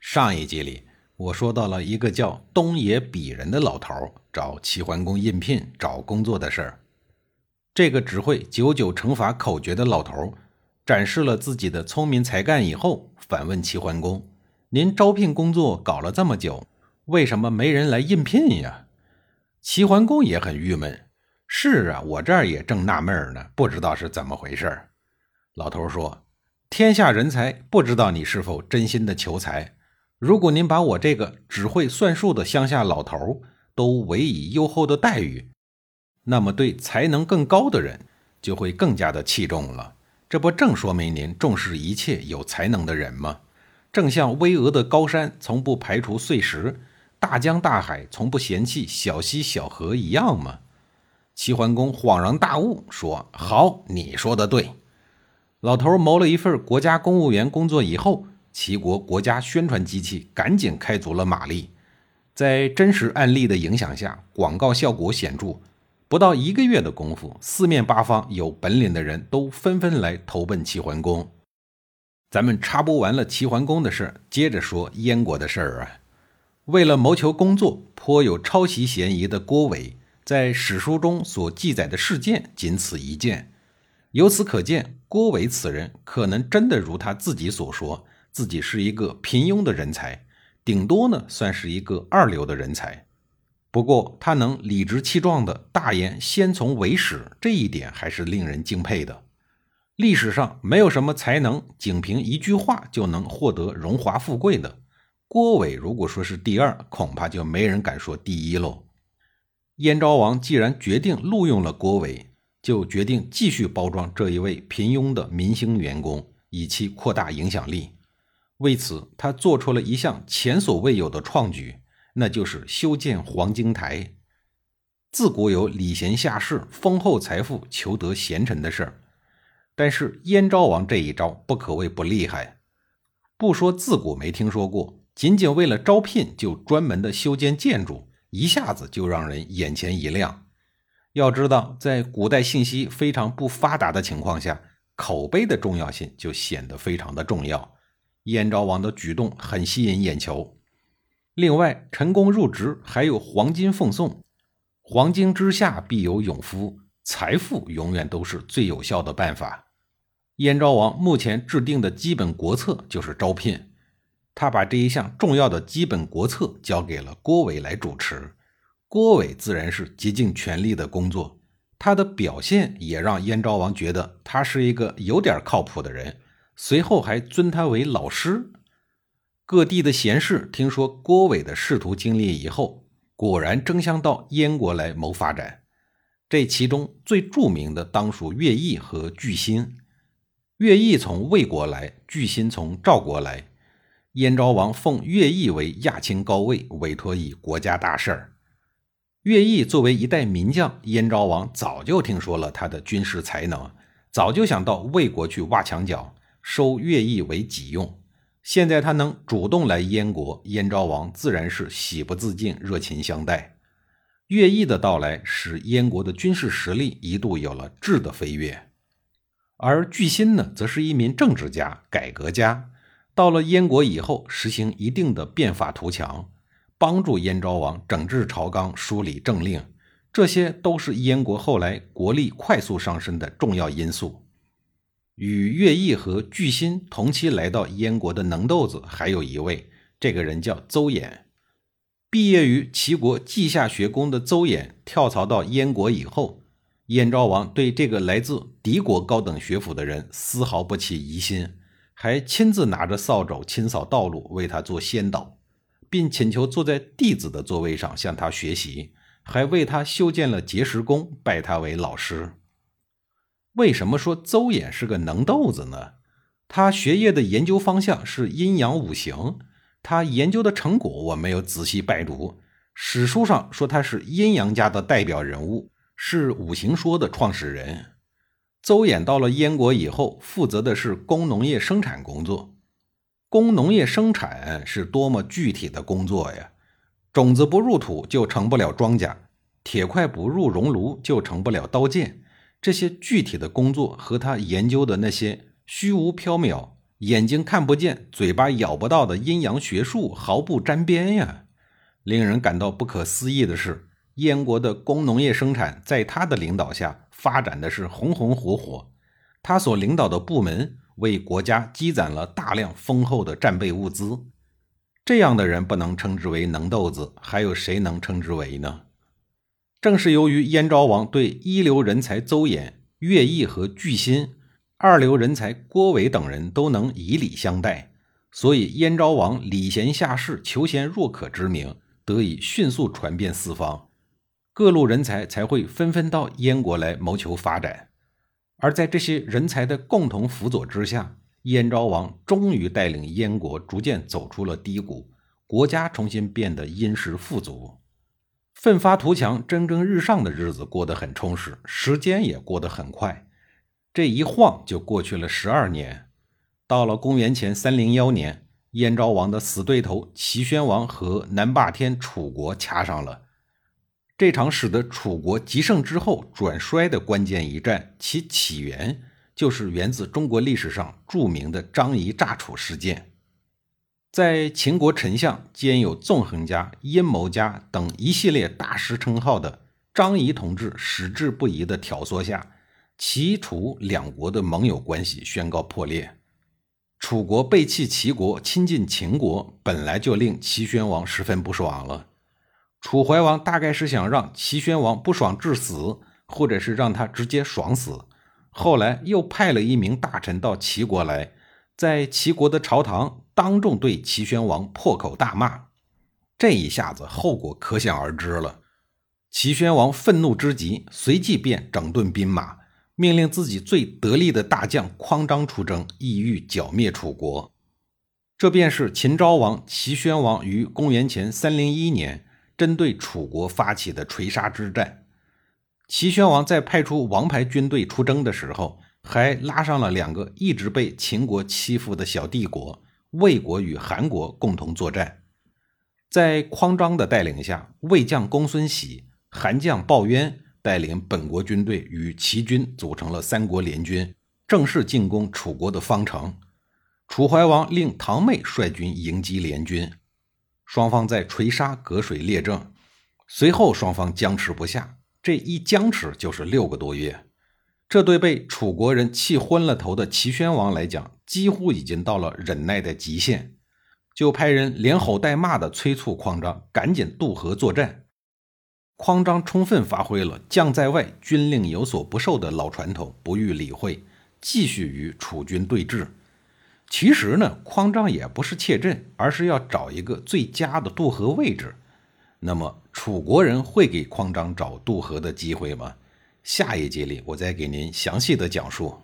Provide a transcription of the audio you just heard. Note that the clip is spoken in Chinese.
上一集里，我说到了一个叫东野比人的老头找齐桓公应聘找工作的事儿。这个只会九九乘法口诀的老头展示了自己的聪明才干以后，反问齐桓公：“您招聘工作搞了这么久，为什么没人来应聘呀？”齐桓公也很郁闷：“是啊，我这儿也正纳闷呢，不知道是怎么回事。”老头说：“天下人才，不知道你是否真心的求财。”如果您把我这个只会算数的乡下老头都委以优厚的待遇，那么对才能更高的人就会更加的器重了。这不正说明您重视一切有才能的人吗？正像巍峨的高山从不排除碎石，大江大海从不嫌弃小溪小河一样吗？齐桓公恍然大悟，说：“好，你说的对。”老头谋了一份国家公务员工作以后。齐国国家宣传机器赶紧开足了马力，在真实案例的影响下，广告效果显著。不到一个月的功夫，四面八方有本领的人都纷纷来投奔齐桓公。咱们插播完了齐桓公的事接着说燕国的事儿啊。为了谋求工作，颇有抄袭嫌疑的郭伟，在史书中所记载的事件仅此一件。由此可见，郭伟此人可能真的如他自己所说。自己是一个平庸的人才，顶多呢算是一个二流的人才。不过他能理直气壮的大言“先从为始”，这一点还是令人敬佩的。历史上没有什么才能仅凭一句话就能获得荣华富贵的。郭伟如果说是第二，恐怕就没人敢说第一喽。燕昭王既然决定录用了郭伟，就决定继续包装这一位平庸的明星员工，以期扩大影响力。为此，他做出了一项前所未有的创举，那就是修建黄金台。自古有礼贤下士、丰厚财富、求得贤臣的事儿，但是燕昭王这一招不可谓不厉害。不说自古没听说过，仅仅为了招聘就专门的修建建筑，一下子就让人眼前一亮。要知道，在古代信息非常不发达的情况下，口碑的重要性就显得非常的重要。燕昭王的举动很吸引眼球。另外，成功入职还有黄金奉送，黄金之下必有勇夫，财富永远都是最有效的办法。燕昭王目前制定的基本国策就是招聘，他把这一项重要的基本国策交给了郭伟来主持。郭伟自然是竭尽全力的工作，他的表现也让燕昭王觉得他是一个有点靠谱的人。随后还尊他为老师。各地的贤士听说郭伟的仕途经历以后，果然争相到燕国来谋发展。这其中最著名的当属乐毅和巨辛。乐毅从魏国来，巨辛从赵国来。燕昭王奉乐毅为亚卿高位，委托以国家大事儿。乐毅作为一代名将，燕昭王早就听说了他的军事才能，早就想到魏国去挖墙脚。收乐毅为己用，现在他能主动来燕国，燕昭王自然是喜不自禁，热情相待。乐毅的到来使燕国的军事实力一度有了质的飞跃，而巨辛呢，则是一名政治家、改革家，到了燕国以后，实行一定的变法图强，帮助燕昭王整治朝纲、梳理政令，这些都是燕国后来国力快速上升的重要因素。与乐毅和巨辛同期来到燕国的能豆子还有一位，这个人叫邹衍。毕业于齐国稷下学宫的邹衍跳槽到燕国以后，燕昭王对这个来自敌国高等学府的人丝毫不起疑心，还亲自拿着扫帚清扫道路，为他做先导，并请求坐在弟子的座位上向他学习，还为他修建了碣石宫，拜他为老师。为什么说邹衍是个能豆子呢？他学业的研究方向是阴阳五行，他研究的成果我没有仔细拜读。史书上说他是阴阳家的代表人物，是五行说的创始人。邹衍到了燕国以后，负责的是工农业生产工作。工农业生产是多么具体的工作呀！种子不入土就成不了庄稼，铁块不入熔炉就成不了刀剑。这些具体的工作和他研究的那些虚无缥缈、眼睛看不见、嘴巴咬不到的阴阳学术毫不沾边呀！令人感到不可思议的是，燕国的工农业生产在他的领导下发展的是红红火火，他所领导的部门为国家积攒了大量丰厚的战备物资。这样的人不能称之为能豆子，还有谁能称之为呢？正是由于燕昭王对一流人才邹衍、乐毅和巨辛，二流人才郭伟等人都能以礼相待，所以燕昭王礼贤下士、求贤若渴之名得以迅速传遍四方，各路人才才会纷纷到燕国来谋求发展。而在这些人才的共同辅佐之下，燕昭王终于带领燕国逐渐走出了低谷，国家重新变得殷实富足。奋发图强、蒸蒸日上的日子过得很充实，时间也过得很快。这一晃就过去了十二年。到了公元前三零幺年，燕昭王的死对头齐宣王和南霸天楚国掐上了。这场使得楚国极盛之后转衰的关键一战，其起源就是源自中国历史上著名的张仪诈楚事件。在秦国丞相兼有纵横家、阴谋家等一系列大师称号的张仪同志矢志不移的挑唆下，齐楚两国的盟友关系宣告破裂。楚国背弃齐国，亲近秦国，本来就令齐宣王十分不爽了。楚怀王大概是想让齐宣王不爽致死，或者是让他直接爽死。后来又派了一名大臣到齐国来。在齐国的朝堂，当众对齐宣王破口大骂，这一下子后果可想而知了。齐宣王愤怒之极，随即便整顿兵马，命令自己最得力的大将匡章出征，意欲剿灭楚国。这便是秦昭王齐宣王于公元前三零一年针对楚国发起的垂沙之战。齐宣王在派出王牌军队出征的时候。还拉上了两个一直被秦国欺负的小帝国魏国与韩国共同作战，在匡章的带领下，魏将公孙喜、韩将鲍渊带领本国军队与齐军组成了三国联军，正式进攻楚国的方城。楚怀王令堂妹率军迎击联军，双方在垂沙隔水列阵，随后双方僵持不下，这一僵持就是六个多月。这对被楚国人气昏了头的齐宣王来讲，几乎已经到了忍耐的极限，就派人连吼带骂的催促匡章赶紧渡河作战。匡章充分发挥了“将在外，军令有所不受”的老传统，不予理会，继续与楚军对峙。其实呢，匡章也不是怯阵，而是要找一个最佳的渡河位置。那么，楚国人会给匡章找渡河的机会吗？下一集里，我再给您详细的讲述。